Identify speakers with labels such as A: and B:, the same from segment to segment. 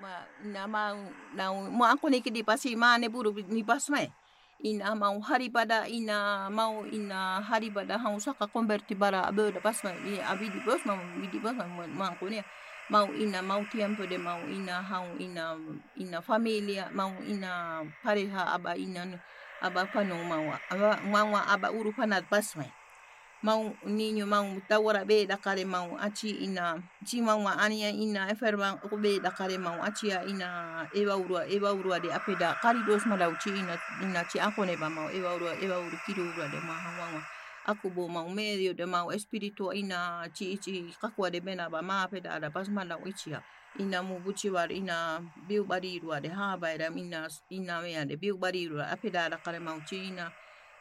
A: ma na mau na mo ako ni kidi pasi mane buru ni pas mai ina mau hari pada ina mau ina hari pada hau saka converti bara abe da pas mai i abi di bos mau di bos mau mau ko ni mau ina mau tiempo de mau ina hau ina ina familia mau ina pareha aba ina aba pano mau aba mau aba uru panat pas mai mau ninyo mau tawara be da kare mau achi ina. Chi mau ma ania ina enferma ko be da kare mau achi ina. Eva urua eva urua de apeda kari dos ma chi ina ina chi ako ba mau. Eva urua eva uru kiru urua de ma hawa aku bo mau medio de mau espiritu ina chi chi kakua de bena ba ma apeda ada pas ma lau ina mu buchi war ina biu bari rua de ha ba ina ina mea de biu bari rua. Apeda da kare mau chi ina.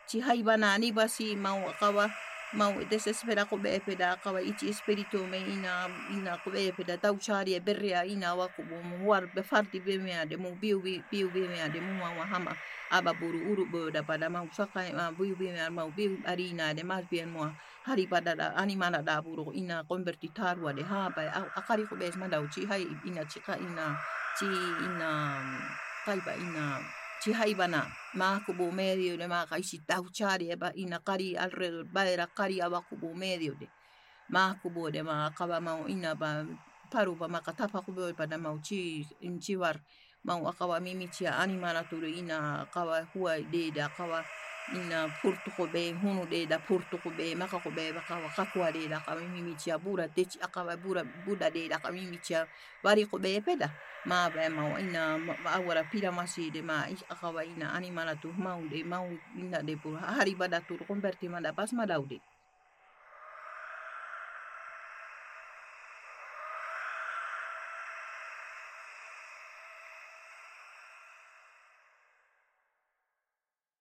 A: Chi hai bana ni basi mau akawa mau desespera ko be peda kawa ichi espiritu me ina ina ko be peda tau chari e berria ina wa ko mo war be farti be me ade mo biu bi biu be me ade mo wa hama aba buru uru bo da pada mau saka ma biu be me mau biu ari ina de mas bien mo hari pada da animana da buru ina converti tarwa de ha ba akari ko be ma da uchi hai ina chika ina chi ina kai ba ina chi hai bana ma kubo medio de ma kai si tau chari eba ina kari alrededor ba era kari aba kubo medio de ma kubo de ma kaba mau ina ba paru ba makatapa kubo pada mau chi in chiwar mau akawa mimi chia animala turu ina kawa hua de da kawa ina purtu ko be hunu de da purtu ko be maka ko baka wakakua de da kami mimi chia bura te chi akawa bura buda de da kami mimi chia wari ko peda ma ba mau ina awara pira masi de ma akawa ina animala tu mau de mau ina de pura hari bada turu converti mada pas madau de